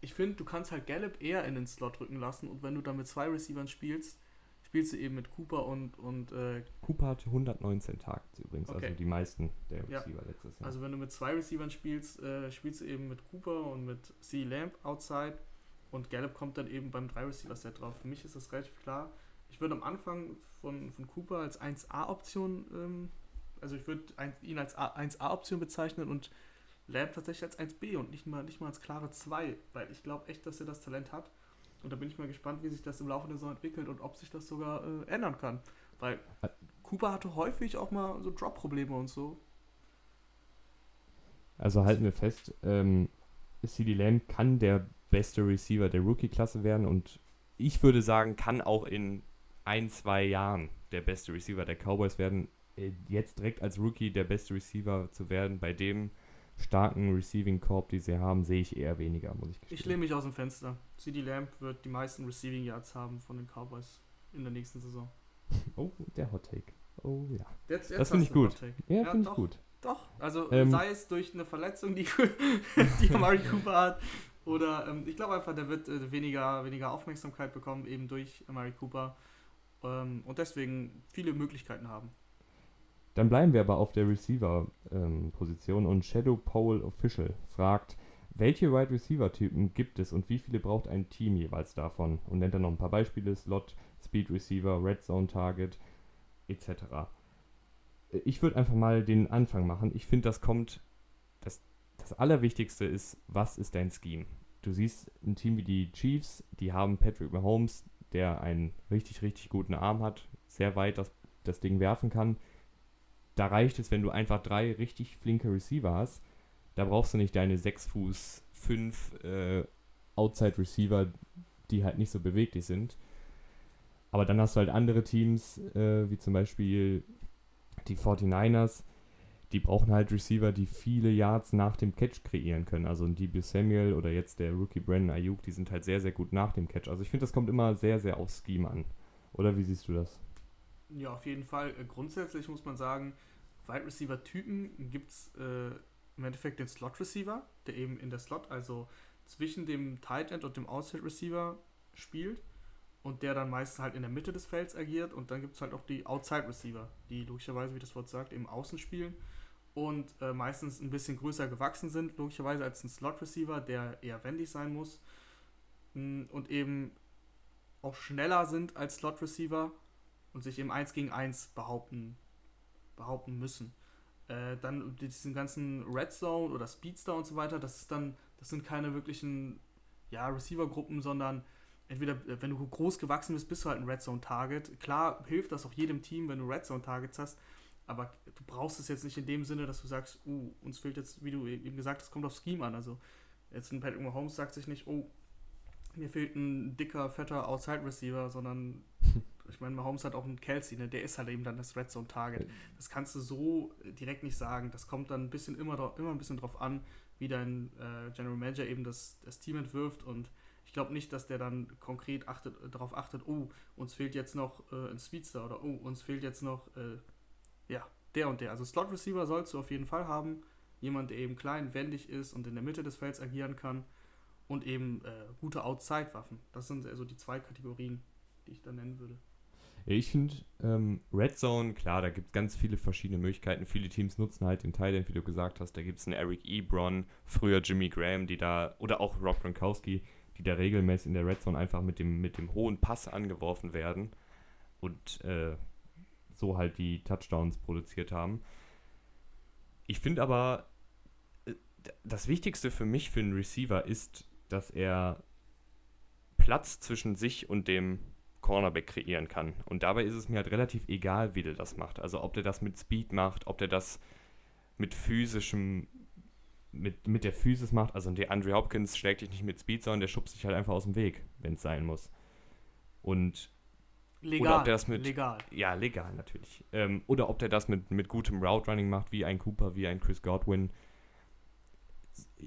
ich finde, du kannst halt Gallup eher in den Slot rücken lassen und wenn du dann mit zwei Receivern spielst, spielst du eben mit Cooper und, und äh, Cooper hatte 119 Targets übrigens, Okay. also die meisten der Ja. Receiver letztes Jahr. Also wenn du mit zwei Receivern spielst, äh, spielst du eben mit Cooper und mit C. Lamb outside und Gallup kommt dann eben beim 3-Receiver-Set drauf. Für mich ist das relativ klar. Ich würde am Anfang von, von Cooper als 1A-Option, ähm, also ich würde ihn als A- 1A-Option bezeichnen und Lamb tatsächlich als 1B und nicht mal, nicht mal als klare 2, weil ich glaube echt, dass er das Talent hat. Und da bin ich mal gespannt, wie sich das im Laufe der Saison entwickelt und ob sich das sogar äh, ändern kann. Weil Cooper hatte häufig auch mal so Drop-Probleme und so. Also halten wir fest, ähm, CD Lamb kann der beste Receiver der Rookie-Klasse werden und ich würde sagen, kann auch in ein, zwei Jahren der beste Receiver der Cowboys werden. Äh, Jetzt direkt als Rookie der beste Receiver zu werden, bei dem starken Receiving Corp, die sie haben, sehe ich eher weniger, muss ich Ich lehne mich aus dem Fenster. CD Lamb wird die meisten Receiving Yards haben von den Cowboys in der nächsten Saison. <laughs> Oh, der Hot Take. Oh ja. Jetzt, jetzt Das finde ich gut. Ja, Ja, finde ich doch. gut. Doch, also Ähm. sei es durch eine Verletzung, die, <laughs> die Amari Cooper hat, oder ähm, ich glaube einfach, der wird äh, weniger, weniger Aufmerksamkeit bekommen, eben durch Amari Cooper. Ähm, und deswegen viele Möglichkeiten haben. Dann bleiben wir aber auf der Receiver-Position und Shadow Pole Official fragt, welche Wide Receiver-Typen gibt es und wie viele braucht ein Team jeweils davon? Und nennt dann noch ein paar Beispiele: Slot, Speed Receiver, Red Zone Target, etc. Ich würde einfach mal den Anfang machen. Ich finde, das kommt. Das, das Allerwichtigste ist, was ist dein Scheme? Du siehst ein Team wie die Chiefs, die haben Patrick Mahomes, der einen richtig, richtig guten Arm hat, sehr weit das, das Ding werfen kann da reicht es, wenn du einfach drei richtig flinke Receiver hast. Da brauchst du nicht deine 6 Fuß 5 äh, Outside Receiver, die halt nicht so beweglich sind. Aber dann hast du halt andere Teams, äh, wie zum Beispiel die 49ers, die brauchen halt Receiver, die viele Yards nach dem Catch kreieren können. Also ein DB Samuel oder jetzt der Rookie Brandon Ayuk, die sind halt sehr, sehr gut nach dem Catch. Also ich finde, das kommt immer sehr, sehr aufs Scheme an. Oder wie siehst du das? Ja, auf jeden Fall. Äh, grundsätzlich muss man sagen, Wide Receiver Typen gibt es äh, im Endeffekt den Slot Receiver, der eben in der Slot, also zwischen dem Tight End und dem Outside Receiver spielt und der dann meistens halt in der Mitte des Felds agiert und dann gibt es halt auch die Outside Receiver, die logischerweise, wie das Wort sagt, im Außen spielen und äh, meistens ein bisschen größer gewachsen sind, logischerweise als ein Slot-Receiver, der eher wendig sein muss mm, und eben auch schneller sind als Slot-Receiver und sich im 1 gegen 1 behaupten, behaupten müssen. Äh, dann diesen ganzen Red Zone oder Speedster und so weiter, das ist dann, das sind keine wirklichen ja, Receiver-Gruppen, sondern entweder, äh, wenn du groß gewachsen bist, bist du halt ein Red Zone-Target. Klar hilft das auch jedem Team, wenn du Red Zone-Targets hast, aber du brauchst es jetzt nicht in dem Sinne, dass du sagst, uh, uns fehlt jetzt, wie du eben gesagt hast, kommt auf Scheme an. Also jetzt ein Patrick Mahomes sagt sich nicht, oh, mir fehlt ein dicker, fetter Outside-Receiver, sondern <laughs> ich meine, Mahomes hat auch einen Kelsey, ne? der ist halt eben dann das Red Zone Target. Das kannst du so direkt nicht sagen. Das kommt dann ein bisschen immer, immer ein bisschen drauf an, wie dein äh, General Manager eben das, das Team entwirft und ich glaube nicht, dass der dann konkret achtet, darauf achtet, oh, uns fehlt jetzt noch äh, ein Speedster oder oh, uns fehlt jetzt noch, äh, ja, der und der. Also Slot Receiver sollst du auf jeden Fall haben. Jemand, der eben klein, wendig ist und in der Mitte des Felds agieren kann und eben äh, gute Outside-Waffen. Das sind also die zwei Kategorien, die ich da nennen würde. Ich finde ähm, Red Zone, klar, da gibt es ganz viele verschiedene Möglichkeiten. Viele Teams nutzen halt den Thailand, wie du gesagt hast. Da gibt es einen Eric Ebron, früher Jimmy Graham, die da, oder auch Rob Gronkowski, die da regelmäßig in der Red Zone einfach mit dem, mit dem hohen Pass angeworfen werden und äh, so halt die Touchdowns produziert haben. Ich finde aber, äh, das Wichtigste für mich für einen Receiver ist, dass er Platz zwischen sich und dem Cornerback kreieren kann. Und dabei ist es mir halt relativ egal, wie der das macht. Also ob der das mit Speed macht, ob der das mit physischem, mit, mit der Physis macht. Also der Andre Hopkins schlägt dich nicht mit Speed, sondern der schubst dich halt einfach aus dem Weg, wenn es sein muss. Und legal, oder ob der das mit legal. Ja, legal natürlich. Ähm, oder ob der das mit, mit gutem Route Running macht, wie ein Cooper, wie ein Chris Godwin.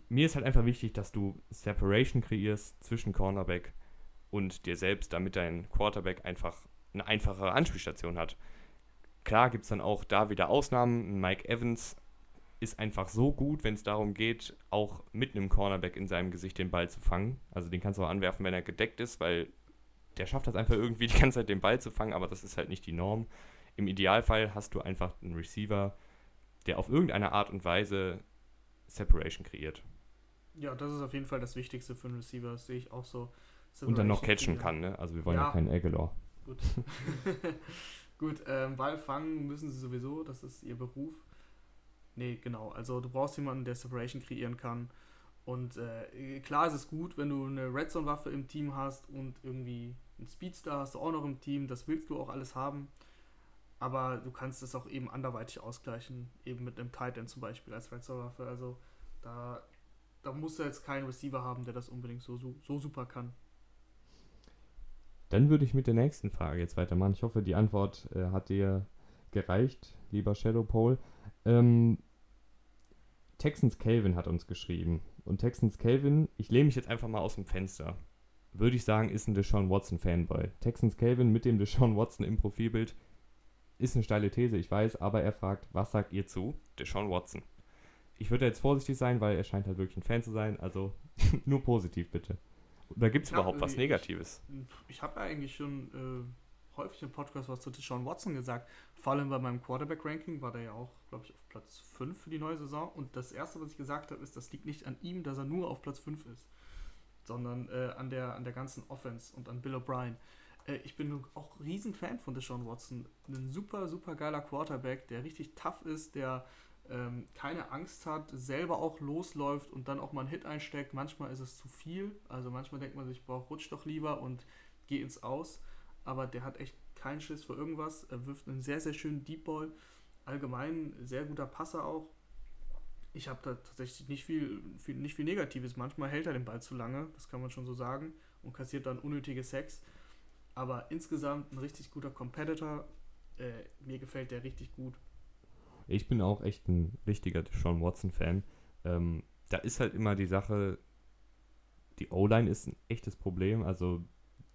Mir ist halt einfach wichtig, dass du Separation kreierst zwischen Cornerback und dir selbst, damit dein Quarterback einfach eine einfachere Anspielstation hat. Klar gibt es dann auch da wieder Ausnahmen. Mike Evans ist einfach so gut, wenn es darum geht, auch mit einem Cornerback in seinem Gesicht den Ball zu fangen. Also den kannst du auch anwerfen, wenn er gedeckt ist, weil der schafft das einfach irgendwie <laughs> die ganze Zeit den Ball zu fangen, aber das ist halt nicht die Norm. Im Idealfall hast du einfach einen Receiver, der auf irgendeine Art und Weise Separation kreiert. Ja, das ist auf jeden Fall das Wichtigste für einen Receiver, das sehe ich auch so. Und dann noch catchen kann, ne? Also wir wollen ja, ja keinen Aguilar. Gut. <laughs> Gut, ähm, Ball fangen müssen sie sowieso, das ist ihr Beruf. Nee, genau. Also du brauchst jemanden, der Separation kreieren kann. Und äh, klar ist es gut, wenn du eine Red Zone-Waffe im Team hast und irgendwie einen Speedstar hast du auch noch im Team. Das willst du auch alles haben. Aber du kannst es auch eben anderweitig ausgleichen, eben mit einem Tight End zum Beispiel als Red Zone-Waffe. Also da, da musst du jetzt keinen Receiver haben, der das unbedingt so, so, so super kann. Dann würde ich mit der nächsten Frage jetzt weitermachen. Ich hoffe, die Antwort äh, hat dir gereicht, lieber Shadow Pole. Ähm, Texans Calvin hat uns geschrieben. Und Texans Calvin, ich lehne mich jetzt einfach mal aus dem Fenster. Würde ich sagen, ist ein Deshaun Watson Fanboy. Texans Calvin mit dem Deshaun Watson im Profilbild ist eine steile These, ich weiß, aber er fragt, was sagt ihr zu Deshaun Watson? Ich würde jetzt vorsichtig sein, weil er scheint halt wirklich ein Fan zu sein, also <laughs> nur positiv bitte. Oder gibt es überhaupt was Negatives? Ich, ich habe ja eigentlich schon äh, häufig im Podcast was zu Sean Watson gesagt. Vor allem bei meinem Quarterback-Ranking war der ja auch, glaube ich, auf Platz 5 für die neue Saison. Und das Erste, was ich gesagt habe, ist, das liegt nicht an ihm, dass er nur auf Platz 5 ist, sondern äh, an, der, an der ganzen Offense und an Bill O'Brien. Äh, ich bin auch riesen Fan von Deshaun Watson. Ein super, super geiler Quarterback, der richtig tough ist, der ähm, keine Angst hat, selber auch losläuft und dann auch mal einen Hit einsteckt. Manchmal ist es zu viel. Also manchmal denkt man sich, boah, rutsch doch lieber und geh ins Aus. Aber der hat echt keinen Schiss für irgendwas. Er wirft einen sehr, sehr schönen Deep Ball. Allgemein sehr guter Passer auch. Ich habe da tatsächlich nicht viel, viel, nicht viel Negatives. Manchmal hält er den Ball zu lange, das kann man schon so sagen, und kassiert dann unnötige Sex. Aber insgesamt ein richtig guter Competitor. Äh, mir gefällt der richtig gut. Ich bin auch echt ein richtiger Sean Watson-Fan. Ähm, da ist halt immer die Sache, die O-Line ist ein echtes Problem. Also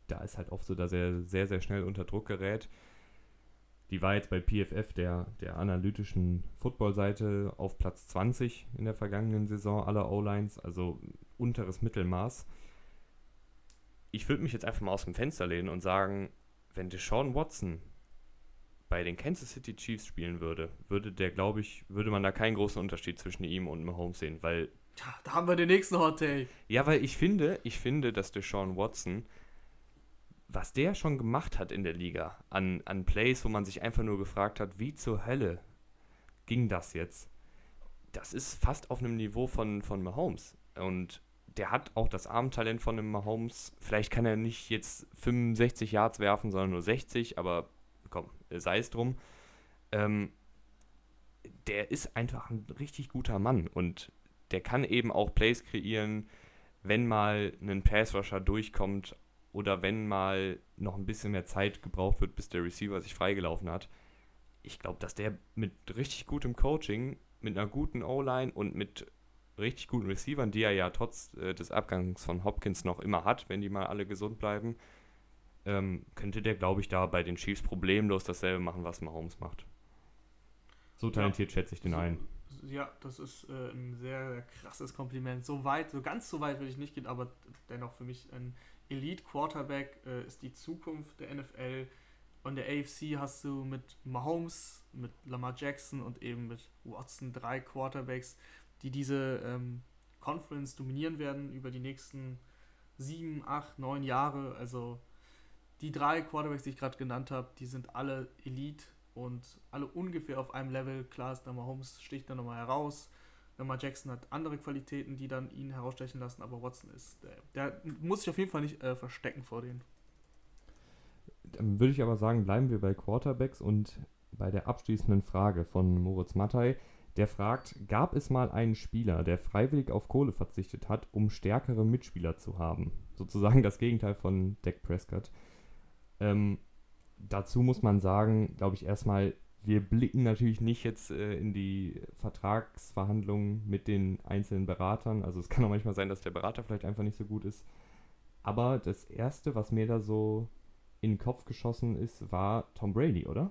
da ist halt oft so, dass er sehr, sehr schnell unter Druck gerät. Die war jetzt bei PFF, der, der analytischen Football-Seite, auf Platz 20 in der vergangenen Saison aller O-Lines, also unteres Mittelmaß. Ich würde mich jetzt einfach mal aus dem Fenster lehnen und sagen, wenn Deshaun Watson bei den Kansas City Chiefs spielen würde, würde der, glaube ich, würde man da keinen großen Unterschied zwischen ihm und Mahomes sehen, weil. Tja, da haben wir den nächsten Hot Take. Ja, weil ich finde, ich finde, dass Deshaun Watson, was der schon gemacht hat in der Liga, an, an Plays, wo man sich einfach nur gefragt hat, wie zur Hölle ging das jetzt? Das ist fast auf einem Niveau von, von Mahomes. Und der hat auch das Armtalent von einem Mahomes. Vielleicht kann er nicht jetzt 65 Yards werfen, sondern nur 60, aber komm, sei es drum. Ähm, der ist einfach ein richtig guter Mann und der kann eben auch Plays kreieren, wenn mal ein Passrusher durchkommt oder wenn mal noch ein bisschen mehr Zeit gebraucht wird, bis der Receiver sich freigelaufen hat. Ich glaube, dass der mit richtig gutem Coaching, mit einer guten O-Line und mit richtig guten Receivern, die er ja trotz äh, des Abgangs von Hopkins noch immer hat, wenn die mal alle gesund bleiben, ähm, könnte der, glaube ich, da bei den Chiefs problemlos dasselbe machen, was Mahomes macht. So talentiert ja, schätze ich den so, ein. Ja, das ist äh, ein sehr, sehr krasses Kompliment. So weit, so ganz so weit will ich nicht gehen, aber dennoch für mich ein Elite Quarterback äh, ist die Zukunft der NFL. Und der AFC hast du mit Mahomes, mit Lamar Jackson und eben mit Watson drei Quarterbacks, die diese ähm, Conference dominieren werden über die nächsten sieben, acht, neun Jahre. Also die drei Quarterbacks, die ich gerade genannt habe, die sind alle Elite und alle ungefähr auf einem Level. Klar ist dann Holmes sticht dann nochmal heraus. Lamar Jackson hat andere Qualitäten, die dann ihn herausstechen lassen, aber Watson ist, der, der muss sich auf jeden Fall nicht äh, verstecken vor denen. Dann würde ich aber sagen, bleiben wir bei Quarterbacks und bei der abschließenden Frage von Moritz Mattei. Der fragt, gab es mal einen Spieler, der freiwillig auf Kohle verzichtet hat, um stärkere Mitspieler zu haben? Sozusagen das Gegenteil von Dak Prescott. Ähm, dazu muss man sagen, glaube ich, erstmal, wir blicken natürlich nicht jetzt äh, in die Vertragsverhandlungen mit den einzelnen Beratern. Also es kann auch manchmal sein, dass der Berater vielleicht einfach nicht so gut ist. Aber das Erste, was mir da so in den Kopf geschossen ist, war Tom Brady, oder?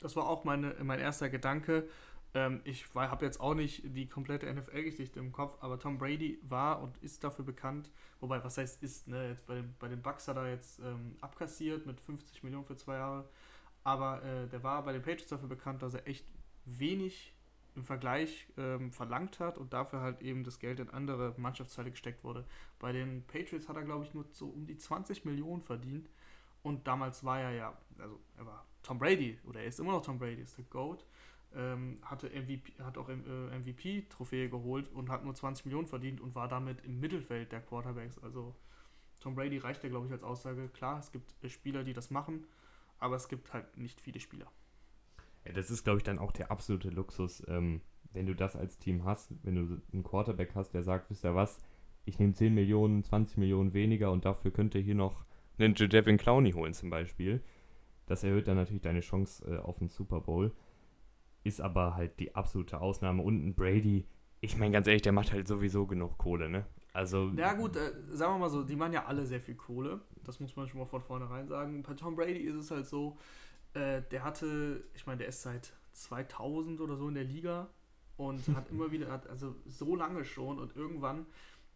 Das war auch meine, mein erster Gedanke. Ähm, ich habe jetzt auch nicht die komplette NFL-Geschichte im Kopf, aber Tom Brady war und ist dafür bekannt, wobei, was heißt ist, ne, jetzt bei, den, bei den Bucks hat er jetzt ähm, abkassiert mit 50 Millionen für zwei Jahre, aber äh, der war bei den Patriots dafür bekannt, dass er echt wenig im Vergleich ähm, verlangt hat und dafür halt eben das Geld in andere Mannschaftsteile gesteckt wurde. Bei den Patriots hat er, glaube ich, nur so um die 20 Millionen verdient und damals war er ja, also er war Tom Brady oder er ist immer noch Tom Brady, ist der GOAT ähm, hatte MVP, hat auch äh, MVP-Trophäe geholt und hat nur 20 Millionen verdient und war damit im Mittelfeld der Quarterbacks. Also Tom Brady reicht ja, glaube ich, als Aussage. Klar, es gibt äh, Spieler, die das machen, aber es gibt halt nicht viele Spieler. Ja, das ist, glaube ich, dann auch der absolute Luxus, ähm, wenn du das als Team hast, wenn du einen Quarterback hast, der sagt, wisst ihr was, ich nehme 10 Millionen, 20 Millionen weniger und dafür könnt ihr hier noch einen Devin Clowney holen zum Beispiel. Das erhöht dann natürlich deine Chance äh, auf den Super Bowl ist aber halt die absolute Ausnahme. Und ein Brady, ich meine ganz ehrlich, der macht halt sowieso genug Kohle, ne? Also. Ja, gut, äh, sagen wir mal so, die machen ja alle sehr viel Kohle. Das muss man schon mal von vornherein sagen. Bei Tom Brady ist es halt so, äh, der hatte, ich meine, der ist seit 2000 oder so in der Liga und <laughs> hat immer wieder, hat also so lange schon und irgendwann,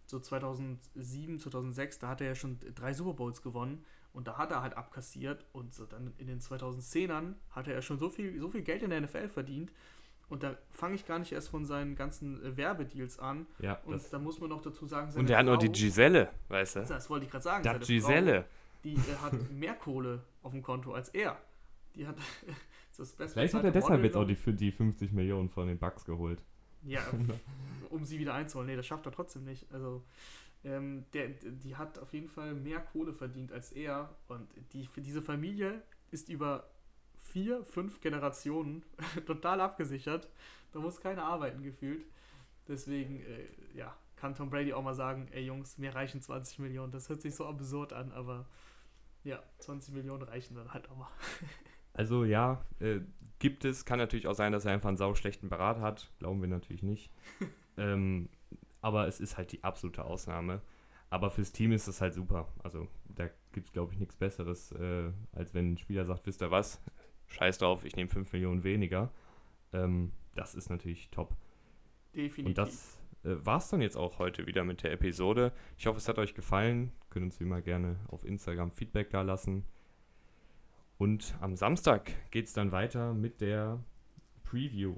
so 2007, 2006, da hat er ja schon drei Super Bowls gewonnen und da hat er halt abkassiert und so dann in den 2010ern hatte er schon so viel, so viel Geld in der NFL verdient. Und da fange ich gar nicht erst von seinen ganzen äh, Werbedeals an. Ja, und da muss man noch dazu sagen, Und der hat noch die Giselle, weißt du? Das wollte ich gerade sagen. Die Giselle. Frau, die äh, hat <laughs> mehr Kohle auf dem Konto als er. Die hat <laughs> das Beste. Vielleicht hat er deshalb jetzt auch die, die 50 Millionen von den Bucks geholt. Ja, <laughs> um sie wieder einzuholen. Nee, das schafft er trotzdem nicht. Also ähm, der, die hat auf jeden Fall mehr Kohle verdient als er. Und die, diese Familie ist über vier, fünf Generationen <laughs> total abgesichert. Da muss keiner arbeiten gefühlt. Deswegen, äh, ja, kann Tom Brady auch mal sagen, ey Jungs, mir reichen 20 Millionen. Das hört sich so absurd an, aber ja, 20 Millionen reichen dann halt auch mal. <laughs> Also ja, äh, gibt es, kann natürlich auch sein, dass er einfach einen sauschlechten Berater hat. Glauben wir natürlich nicht. <laughs> ähm, aber es ist halt die absolute Ausnahme. Aber fürs Team ist es halt super. Also da gibt es, glaube ich, nichts Besseres, äh, als wenn ein Spieler sagt, wisst ihr was, scheiß drauf, ich nehme 5 Millionen weniger. Ähm, das ist natürlich top. Definitiv. Und das äh, war es dann jetzt auch heute wieder mit der Episode. Ich hoffe, es hat euch gefallen. Könnt uns wie immer gerne auf Instagram Feedback da lassen. Und am Samstag geht es dann weiter mit der Preview.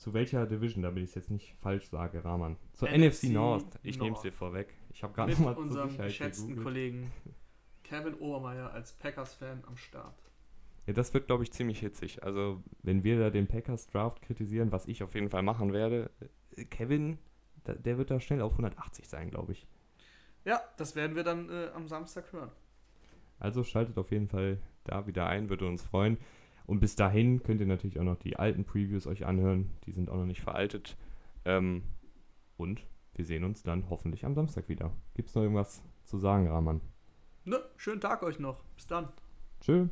Zu welcher Division, damit ich es jetzt nicht falsch sage, Rahman? Zur NFC, NFC North. Ich nehme es dir vorweg. Ich habe gerade Mit mal zur unserem Sicherheit geschätzten gegoogelt. Kollegen <laughs> Kevin Obermeier als Packers-Fan am Start. Ja, das wird, glaube ich, ziemlich hitzig. Also, wenn wir da den Packers Draft kritisieren, was ich auf jeden Fall machen werde, äh, Kevin, der wird da schnell auf 180 sein, glaube ich. Ja, das werden wir dann äh, am Samstag hören. Also schaltet auf jeden Fall da wieder ein, würde uns freuen. Und bis dahin könnt ihr natürlich auch noch die alten Previews euch anhören. Die sind auch noch nicht veraltet. Ähm, und wir sehen uns dann hoffentlich am Samstag wieder. Gibt es noch irgendwas zu sagen, Rahman? Ne, schönen Tag euch noch. Bis dann. Tschö.